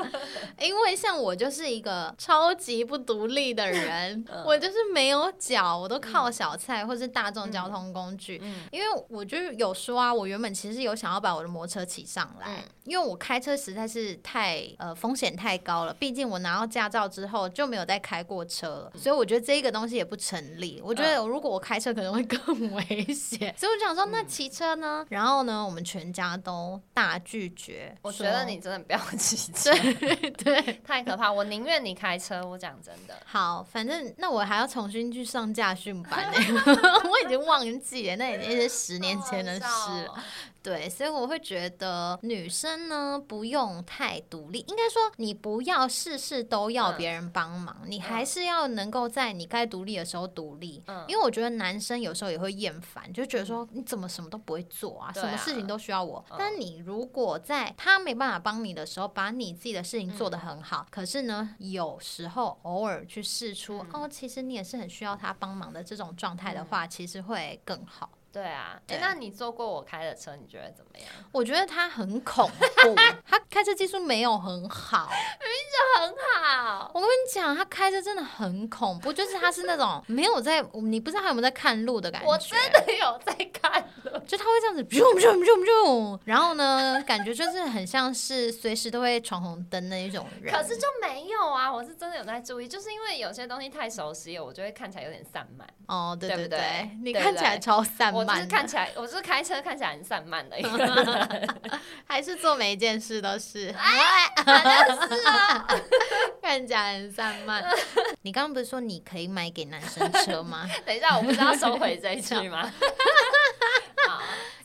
Speaker 1: 因为像我就是一个超级不独立的人，
Speaker 2: 嗯
Speaker 1: 我就是没有脚，我都靠小菜或是大众交通工具。
Speaker 2: 嗯
Speaker 1: 因为我就是有说啊，我原本其实有想要把我的摩托车骑上来，
Speaker 2: 嗯
Speaker 1: 因为我开车实在是太呃风险太高了，毕竟我拿到驾照之后就没有再开过车了，所以我觉得这个东西也不成立。我觉得如果我开车可能会 <laughs> 更危险，所以我就想说，那骑车呢？然后呢，我们全家都大拒绝。
Speaker 2: 我觉得你真的不要骑车，<laughs>
Speaker 1: 对 <laughs> 对。
Speaker 2: 太可怕。我宁愿你开车。我讲真的，
Speaker 1: 好，反正那我还要重新去上驾训班呢，我已经忘记了，那已经是十年前的事了。
Speaker 2: 了。<laughs>
Speaker 1: 对，所以我会觉得女生呢不用太独立，应该说你不要事事都要
Speaker 2: 嗯
Speaker 1: 别人帮忙，你还是要能够在你该独立的时候独立。
Speaker 2: 嗯
Speaker 1: 因为我觉得男生有时候也会厌烦，就觉得说你怎么什么都不会做啊，什么事情都需要我。
Speaker 2: 嗯
Speaker 1: 但你如果在他没办法帮你的时候，把你自己的事情做得很好，可是呢，有时候偶尔去试出、
Speaker 2: 嗯
Speaker 1: 哦，其实你也是很需要他帮忙的这种状态的话，其实会更好。
Speaker 2: 对啊，那你坐过我开的车，你觉得怎么样？
Speaker 1: 我觉得他很恐怖，<laughs> 他开车技术没有很好。
Speaker 2: 很好。
Speaker 1: 我跟你讲，他开车真的很恐怖，就是他是那种没有在，你不知道他有没有在看路的感觉。
Speaker 2: 我真的有在看路。
Speaker 1: 就他会这样子，咻咻咻咻，然后呢，感觉就是很像是随时都会闯红灯那一种人。
Speaker 2: 可是就没有啊，我是真的有在注意，就是因为有些东西太熟悉了，我就会看起来有点散漫。
Speaker 1: 哦，对对
Speaker 2: 对
Speaker 1: 你看起来超散
Speaker 2: 我就是
Speaker 1: 漫的，
Speaker 2: 看起来，我是开车看起来很散漫的一个人。<laughs>
Speaker 1: 还是做每一件事都是，
Speaker 2: 好像是啊，<laughs>
Speaker 1: 看起来很散漫。<laughs> 你刚刚不是说你可以买给男生车吗？
Speaker 2: 等一下，我不是要收回这一句吗？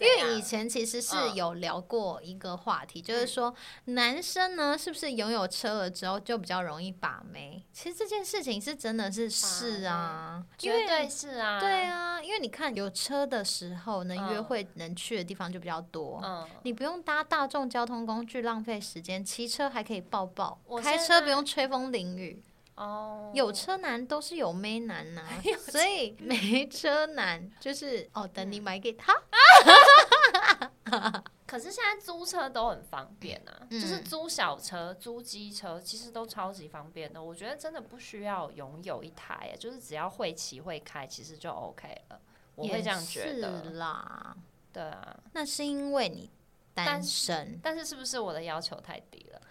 Speaker 2: 好
Speaker 1: 因为以前其实是
Speaker 2: 嗯
Speaker 1: 有聊过一个话题，就是说男生呢，是不是拥有车了之后就比较容易把妹？其实这件事情是真的是是啊，
Speaker 2: 绝对是啊，
Speaker 1: 对，啊，因为你看有车的时候能，约
Speaker 2: 嗯
Speaker 1: 会能去的地方就比较多。
Speaker 2: 嗯，
Speaker 1: 你不用搭大众交通工具浪费时间，骑车还可以抱抱，开车不用吹风淋雨。
Speaker 2: 哦，
Speaker 1: 有车男都是有妹男呐、<laughs>
Speaker 2: 有
Speaker 1: 所以没车男就是哦，等你买给他。<laughs> <laughs>
Speaker 2: 可是现在租车都很方便啊，
Speaker 1: 嗯
Speaker 2: 就是租小车、租机车，其实都超级方便的。我觉得真的不需要拥有一台耶，就是只要会骑会开，其实就 OK 了。我会这样觉得，
Speaker 1: 啦。
Speaker 2: 对啊。
Speaker 1: 那是因为你单
Speaker 2: 但
Speaker 1: 身。
Speaker 2: 但是是不是我的要求太低了？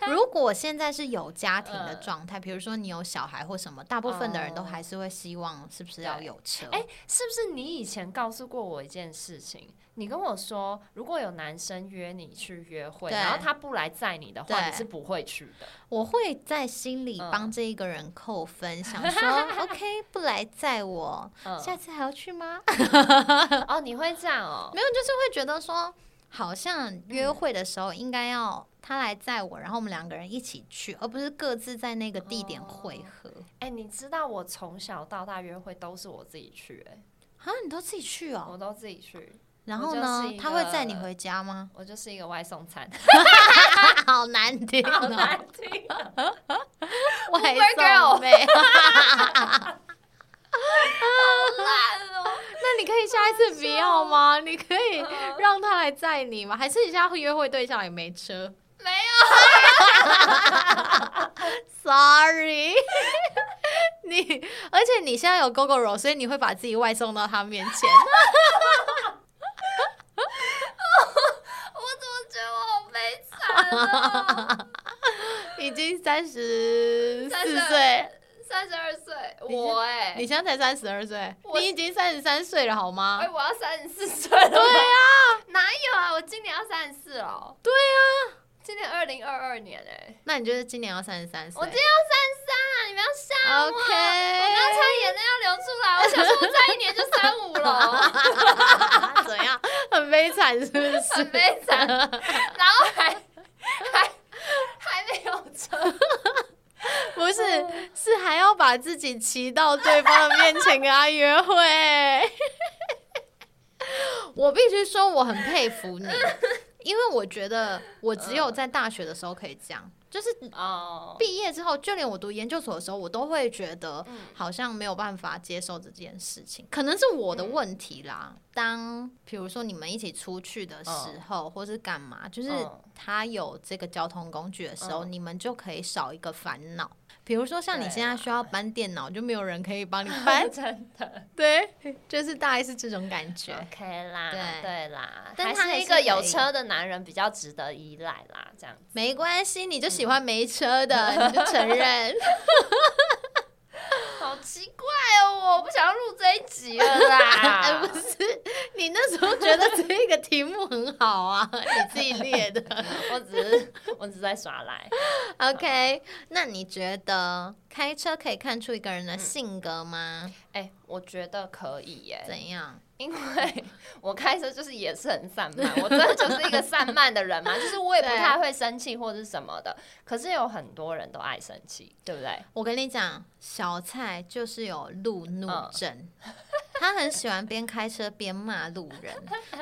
Speaker 2: <laughs>
Speaker 1: 如果现在是有家庭的
Speaker 2: 嗯
Speaker 1: 状态，比如说你有小孩或什么，大部分的人都
Speaker 2: 哦
Speaker 1: 还是会希望是不是要有车？
Speaker 2: 哎、是不是你以前告诉过我一件事情？你跟我说，如果有男生约你去约会，然后他不来载你的话，你是不会去的。
Speaker 1: 我会在心里
Speaker 2: 嗯
Speaker 1: 帮这一个人扣分，想说 <laughs> OK 不来载我，
Speaker 2: 嗯，
Speaker 1: 下次还要去吗？
Speaker 2: 哦，你会这样哦？<laughs>
Speaker 1: 没有，就是会觉得说，好像约会的时候应该要他来载我，然后我们两个人一起去，而不是各自在那个地点汇合。
Speaker 2: 哎、你知道我从小到大约会都是我自己去、哎，
Speaker 1: 啊，你都自己去哦？
Speaker 2: 我都自己去，
Speaker 1: 然后？呢他会载你回家吗？
Speaker 2: 我就是一个外送餐，<laughs>
Speaker 1: 好难听
Speaker 2: 难听啊。<laughs>
Speaker 1: 外送妹。<laughs>
Speaker 2: 烂哦！
Speaker 1: 那你可以下一次不要吗？你可以让他来载你吗？还是你现在约会对象也没车
Speaker 2: 没有？<laughs>
Speaker 1: Sorry，你而且你现在有 GoGo 所以你会把自己外送到他面前。<laughs>
Speaker 2: 我怎么觉得我好悲惨啊？
Speaker 1: 已经三十四
Speaker 2: 32
Speaker 1: 岁，
Speaker 2: 三十二岁，我哎、
Speaker 1: 你现在才三十二岁，你已经三十三岁了好吗
Speaker 2: 哎、？我要三十四岁了。对啊，哪有啊？我今年要三十四了。对啊，今年二零二二年哎、
Speaker 1: 那你就是今年要三十三岁
Speaker 2: 我今年要三十三啊！你们要吓我。
Speaker 1: ？OK，
Speaker 2: 我刚才眼泪要流出来，我想说我再一年就三五了，
Speaker 1: 怎样？很悲惨是不是？
Speaker 2: 很悲惨，然后还还还没有车，
Speaker 1: 不是，是还要把自己骑到对方的面前跟他约会。<laughs> 我必须说我很佩服你，因为我觉得我只有在大学的时候可以这样，就是
Speaker 2: 哦，
Speaker 1: 毕业之后，就连我读研究所的时候，我都会觉得
Speaker 2: 嗯。
Speaker 1: 好像没有办法接受这件事情，可能是我的问题啦。当比如说你们一起出去的时候，或是干嘛，就是
Speaker 2: 嗯。
Speaker 1: 他有这个交通工具的时候，
Speaker 2: 嗯。
Speaker 1: 你们就可以少一个烦恼。比如说像你现在需要搬电脑，就没有人可以帮你搬，<laughs>
Speaker 2: 真的
Speaker 1: 对，就是大概是这种感觉。
Speaker 2: OK 啦，
Speaker 1: 对
Speaker 2: 对啦，
Speaker 1: 但
Speaker 2: 还
Speaker 1: 他是
Speaker 2: 一个有车的男人比较值得依赖啦，这样。
Speaker 1: 没关系，你就喜欢没车的，<laughs> 你就承认。<laughs>
Speaker 2: 好奇怪哦，我不想要录这一集了 <laughs>
Speaker 1: 哎，
Speaker 2: 啦。
Speaker 1: 不是，你那时候觉得这个题目很好啊，你自己列的。<laughs>
Speaker 2: 我只是我只是在耍赖。
Speaker 1: OK，那你觉得开车可以看出一个人的性格吗？
Speaker 2: 哎、我觉得可以耶，
Speaker 1: 怎样？
Speaker 2: 因为 <laughs> 我开车就是也是很散漫，我真的就是一个散漫的人嘛，就是我也不太会生气或者是什么的。可是有很多人都爱生气，对不对？
Speaker 1: 我跟你讲，小蔡就是有路怒
Speaker 2: 嗯
Speaker 1: 症。他很喜欢边开车边骂路人，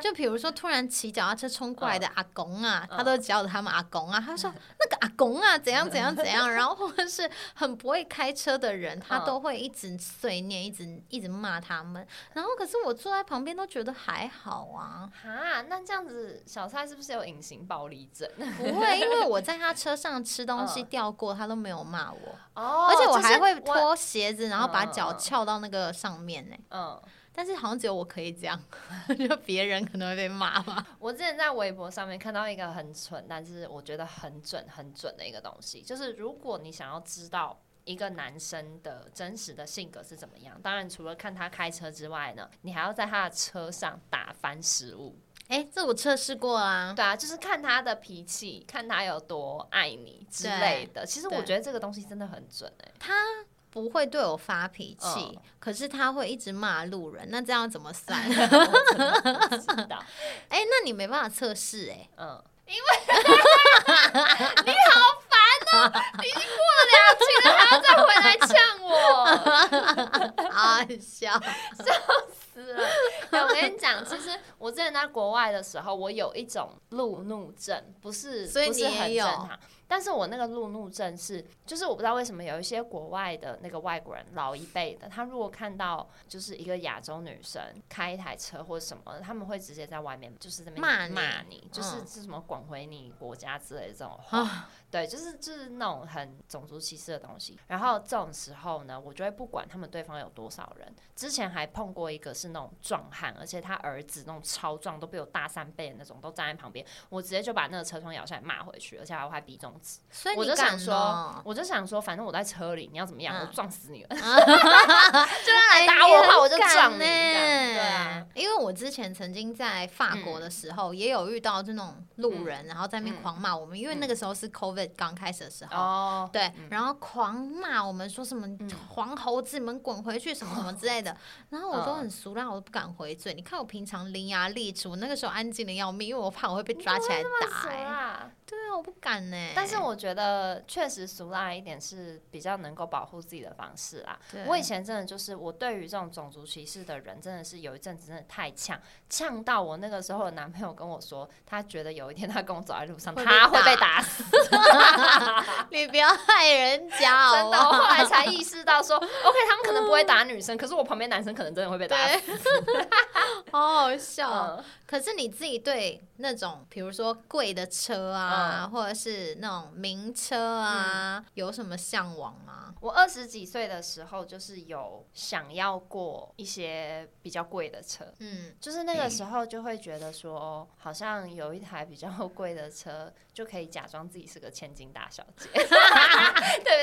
Speaker 1: 就比如说突然骑脚踏车冲过来的阿公啊，
Speaker 2: 嗯。
Speaker 1: 他都叫他们阿公啊，他说那个阿公啊怎样怎样怎样，<laughs> 然后或者是很不会开车的人，他
Speaker 2: 嗯
Speaker 1: 都会一直碎念，一直一直骂他们。然后可是我坐在旁边都觉得还好啊，
Speaker 2: 哈，那这样子小蔡是不是有隐形暴力症？
Speaker 1: 不会，因为我在他车上吃东西 <laughs>
Speaker 2: 嗯。
Speaker 1: 掉过，他都没有骂我，
Speaker 2: 哦
Speaker 1: 而且我还会脱鞋子，然后把脚
Speaker 2: 嗯。
Speaker 1: 翘到那个上面呢、
Speaker 2: 嗯，
Speaker 1: 但是好像只有我可以这样，<laughs> 就别人可能会被骂吧。<laughs>
Speaker 2: 我之前在微博上面看到一个很蠢，但是我觉得很准很准的一个东西，就是如果你想要知道。一个男生的真实的性格是怎么样？当然，除了看他开车之外呢，你还要在他的车上打翻食物。
Speaker 1: 哎、这我测试过啊。
Speaker 2: 对啊，就是看他的脾气，看他有多爱你之类的。其实我觉得这个东西真的很准哎、
Speaker 1: 他不会对我发脾气，
Speaker 2: 嗯
Speaker 1: 可是他会一直骂路人，那这样怎么算？<laughs>
Speaker 2: 我真的不知道，<laughs>
Speaker 1: 哎、那你没办法测试哎。
Speaker 2: 嗯，因为 <laughs> 你好烦哦，你已经过了两期了，还要再回来呛我，
Speaker 1: 好笑。
Speaker 2: 笑死了！哎我跟你讲，其实我之前在国外的时候，我有一种路怒症，不是，
Speaker 1: 所以
Speaker 2: 不是很
Speaker 1: 你也有
Speaker 2: 正常。但是我那个路怒症是，就是我不知道为什么有一些国外的那个外国人，老一辈的，他如果看到就是一个亚洲女生开一台车或者什么，他们会直接在外面就是这边
Speaker 1: 骂你
Speaker 2: 骂你，就是
Speaker 1: 嗯
Speaker 2: 是什么滚回你国家之类的这种话。
Speaker 1: 啊，
Speaker 2: 对，就是就是那种很种族歧视的东西。然后这种时候呢，我就会不管他们对方有多少人。之前还碰过一个是那种壮汉，而且他儿子那种超壮，都比我大三倍的那种，都站在旁边，我直接就把那个车窗摇下来骂回去，而且还还比中指。
Speaker 1: 所以
Speaker 2: 我
Speaker 1: 你
Speaker 2: 就想说
Speaker 1: 哦，
Speaker 2: 我就想说，反正我在车里，你要怎么样，
Speaker 1: 嗯
Speaker 2: 我撞死你了。<laughs>
Speaker 1: 就
Speaker 2: 来打我的话我就撞你
Speaker 1: 呢。
Speaker 2: 对啊，
Speaker 1: 因为我之前曾经在法国的时候，也有遇到这种路人，然后在那边
Speaker 2: 嗯
Speaker 1: 狂骂我们，因为那个时候是 COVID 刚开始的时候。
Speaker 2: 哦，
Speaker 1: 对，然后狂骂我们说什么黄猴子，你们滚回去什么什么之类的，<laughs> 然后我都很俗烂，我都不敢回嘴。你看我平常伶牙俐齿，我那个时候安静的要命，因为我怕我会被抓起来打！对啊，我不敢呢、
Speaker 2: 但是我觉得确实俗辣一点是比较能够保护自己的方式啦。
Speaker 1: 对
Speaker 2: 我以前真的就是我对于这种种族歧视的人，真的是有一阵子真的太呛，呛到我那个时候的男朋友跟我说，他觉得有一天他跟我走在路上，他会被
Speaker 1: 打
Speaker 2: 打死。<laughs>
Speaker 1: 你不要害人家好
Speaker 2: 真的，我后来才意识到说，OK，他们可能不会打女生，可是我旁边男生可能真的会被打死。
Speaker 1: 对，<laughs> 好好笑。
Speaker 2: 嗯
Speaker 1: 可是你自己对那种，比如说贵的车
Speaker 2: 嗯
Speaker 1: 啊，或者是那种名车啊，有什么向往吗？
Speaker 2: 我二十几岁的时候，就是有想要过一些比较贵的车，
Speaker 1: 嗯，
Speaker 2: 就是那个时候就会觉得说，好像有一台比较贵的车，就可以假装自己是个千金大小姐，<laughs> 对不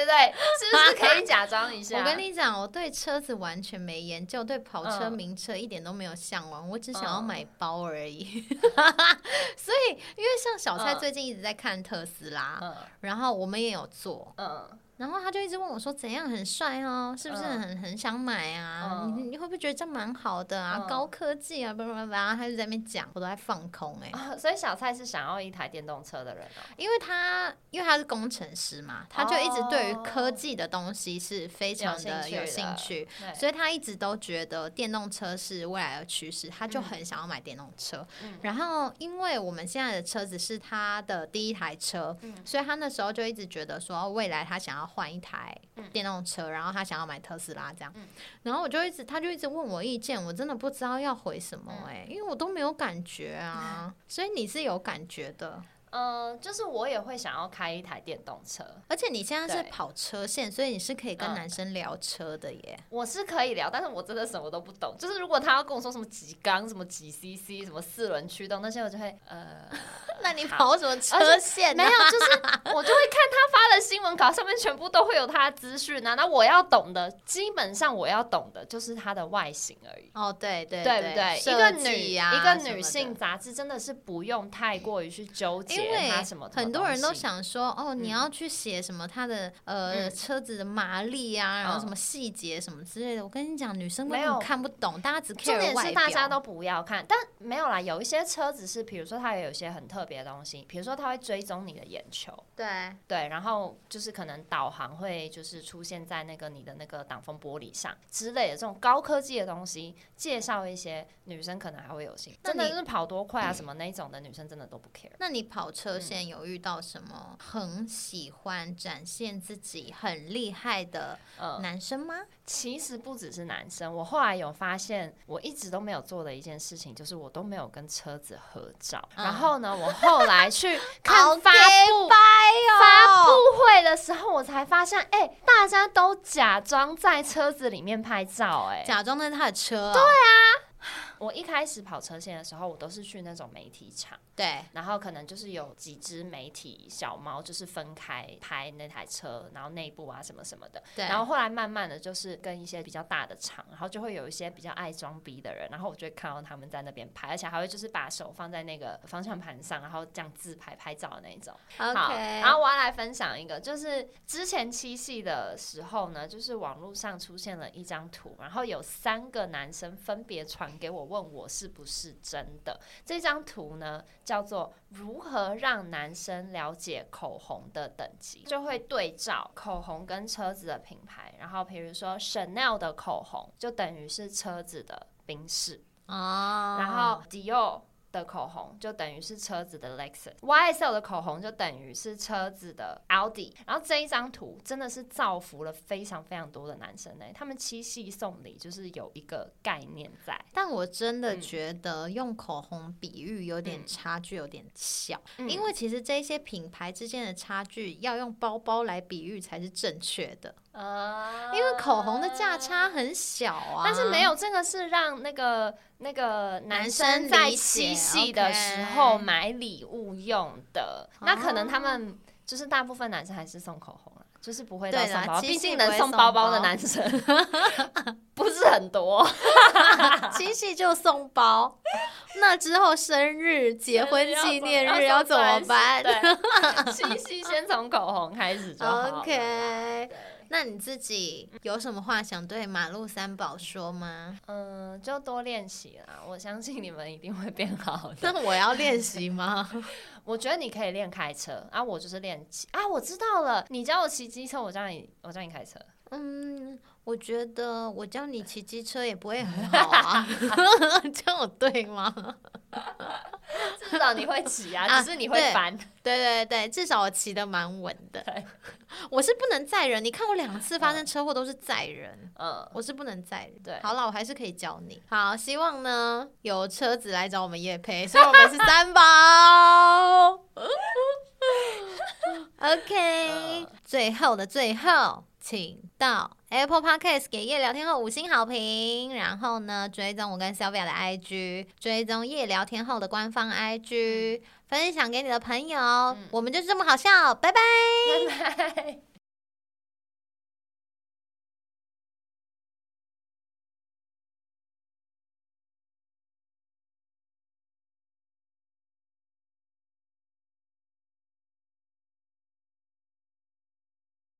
Speaker 2: 对？是不是可以假装一下？
Speaker 1: 我跟你讲，我对车子完全没研究，对跑车、
Speaker 2: 嗯
Speaker 1: 名车一点都没有向往，我只想要
Speaker 2: 嗯
Speaker 1: 买包而已。<laughs> 所以，因为像小蔡
Speaker 2: 嗯
Speaker 1: 最近一直在看特斯拉，
Speaker 2: 嗯
Speaker 1: 然后我们也有做。
Speaker 2: 嗯，
Speaker 1: 然后他就一直问我说：“怎样很帅哦？是不是
Speaker 2: 嗯
Speaker 1: 很很想买啊？
Speaker 2: 嗯
Speaker 1: 你你会不会觉得这蛮好的啊？
Speaker 2: 嗯
Speaker 1: 高科技啊，巴拉巴拉。”他就在那边讲，我都在放空哎、
Speaker 2: 啊所以小蔡是想要一台电动车的人哦。
Speaker 1: 因为他因为他是工程师嘛，他就一直对于
Speaker 2: 哦
Speaker 1: 科技的东西是非常的有
Speaker 2: 有兴
Speaker 1: 兴
Speaker 2: 趣
Speaker 1: 趣。所以他一直都觉得电动车是未来的趋势，他就
Speaker 2: 嗯
Speaker 1: 很想要买电动车。
Speaker 2: 嗯
Speaker 1: 然后，因为我们现在的车子是他的第一台车，
Speaker 2: 嗯
Speaker 1: 所以他那时候就一直觉得说，未来他想要换一台
Speaker 2: 嗯
Speaker 1: 电动车，然后他想要买特斯拉这样。
Speaker 2: 嗯
Speaker 1: 然后我就一直，他就一直问我意见，我真的不知道要回什么
Speaker 2: 嗯
Speaker 1: 哎、因为我都没有感觉啊。所以你是有感觉的，
Speaker 2: 嗯，就是我也会想要开一台电动车，
Speaker 1: 而且你现在是跑车线，所以你是可以跟
Speaker 2: 嗯
Speaker 1: 男生聊车的耶。
Speaker 2: 我是可以聊，但是我真的什么都不懂。就是如果他要跟我说什么几缸、什么几 CC、什么四轮驱动那些，我就会呃，<laughs>
Speaker 1: 那你跑什么车线、
Speaker 2: 没有，就是我就会看他发的新闻稿，上面全部都会有他的资讯啊。那我要懂的，基本上我要懂的就是它的外形而已。
Speaker 1: 哦，对对
Speaker 2: 对不对？一个女、
Speaker 1: 啊
Speaker 2: 一个女性杂志真的是不用太过于去纠结
Speaker 1: 为
Speaker 2: 它什么什么
Speaker 1: 很多人都想说，哦，你
Speaker 2: 嗯
Speaker 1: 要去写什么他的呃
Speaker 2: 嗯
Speaker 1: 车子的马力啊，然后什
Speaker 2: 嗯
Speaker 1: 么细节什么之类的。我跟你讲，女生根
Speaker 2: 没有
Speaker 1: 本看不懂，大家只
Speaker 2: 重
Speaker 1: care
Speaker 2: 点。是大家都不要看，但没有啦。有一些车子是，比如说它有一些很特别的东西，比如说它会追踪你的眼球，
Speaker 1: 对
Speaker 2: 对，然后就是可能导航会就是出现在那个你的那个挡风玻璃上之类的这种高科技的东西，介绍一些女生可能还会有兴趣。真的是跑多快啊什么那一种的女生真的都不 care。
Speaker 1: 那你跑车
Speaker 2: 嗯
Speaker 1: 线有遇到什么很喜欢展现自己很厉害的
Speaker 2: 嗯，
Speaker 1: 男生吗？
Speaker 2: 其实不只是男生，我后来有发现，我一直都没有做的一件事情，就是我都没有跟车子合照。
Speaker 1: 嗯
Speaker 2: 然后呢，我后来去 <laughs> 看发布
Speaker 1: 掰
Speaker 2: 发
Speaker 1: 哦！
Speaker 2: 布会的时候，我才发现，哎、大家都假装在车子里面拍照、哎，
Speaker 1: 假装那是他的车、对啊，
Speaker 2: 我一开始跑车线的时候，我都是去那种媒体场，
Speaker 1: 对，
Speaker 2: 然后可能就是有几只媒体小猫，就是分开拍那台车，然后内部啊什么什么的。
Speaker 1: 对
Speaker 2: 然后后来慢慢的就是跟一些比较大的厂，然后就会有一些比较爱装逼的人，然后我就会看到他们在那边拍，而且还会就是把手放在那个方向盘上，然后这样自拍拍照的那一种。好然后我要来分享一个，就是之前七夕的时候呢，就是网络上出现了一张图，然后有三个男生分别传给我，问我是不是真的。这张图呢叫做“如何让男生了解口红的等级”，就会对照口红跟车子的品牌，然后比如说 Chanel 的口红就等于是车子的宾士，
Speaker 1: 啊，
Speaker 2: 然后 Dior 的口红就等于是车子的 Lexus，YSL 的口红就等于是车子的 Audi。然后这一张图真的是造福了非常非常多的男生呢、他们七夕送礼就是有一个概念在，
Speaker 1: 但我真的
Speaker 2: 嗯。
Speaker 1: 觉得用口红比喻有点
Speaker 2: 嗯
Speaker 1: 差距，有点小，
Speaker 2: 嗯。
Speaker 1: 因为其实这些品牌之间的差距要用包包来比喻才是正确的，
Speaker 2: 呃
Speaker 1: 因为口红的价差很小啊。
Speaker 2: 但是没有这个是让那个那个男
Speaker 1: 男
Speaker 2: 生
Speaker 1: 生
Speaker 2: 在七夕的时候买礼物用的，那可能他
Speaker 1: 哦
Speaker 2: 们就是大部分男生还是送口红啊，就是不会到送包毕竟能送包包的男生不 <laughs> 是很多。<laughs>
Speaker 1: 七夕就送包，那之后生日、结婚纪念日 <laughs> 要怎么办
Speaker 2: 对，七夕先从口红开始就好。
Speaker 1: ？OK，那你自己有什么话想对马路三宝说吗？
Speaker 2: 嗯，就多练习啦，我相信你们一定会变好的。
Speaker 1: 那我要练习吗？<laughs>
Speaker 2: 我觉得你可以练开车啊，我就是练骑啊，我知道了，你教我骑机车，我教你，我教你开车。
Speaker 1: 嗯，我觉得我教你骑机车也不会很好啊，<laughs> 这样我对吗？<laughs>
Speaker 2: 至少你会骑啊，
Speaker 1: 啊
Speaker 2: 只是你会
Speaker 1: 对
Speaker 2: 翻。
Speaker 1: 对对对，至少我骑的蛮稳的。
Speaker 2: 对，
Speaker 1: 我是不能载人，你看我两次发生车祸都是载人。
Speaker 2: 嗯，
Speaker 1: 我是不能载人，
Speaker 2: 对
Speaker 1: 好了，我还是可以教你。好，希望呢有车子来找我们叶配，所以我们是三宝。<laughs> OK，、最后的最后，请到 Apple Podcast 给夜聊天后五星好评，然后呢追踪我跟 Sylvia 的 IG，追踪夜聊天后的官方 IG，、分享给你的朋友。我们就是这么好笑，拜拜。
Speaker 2: 拜拜。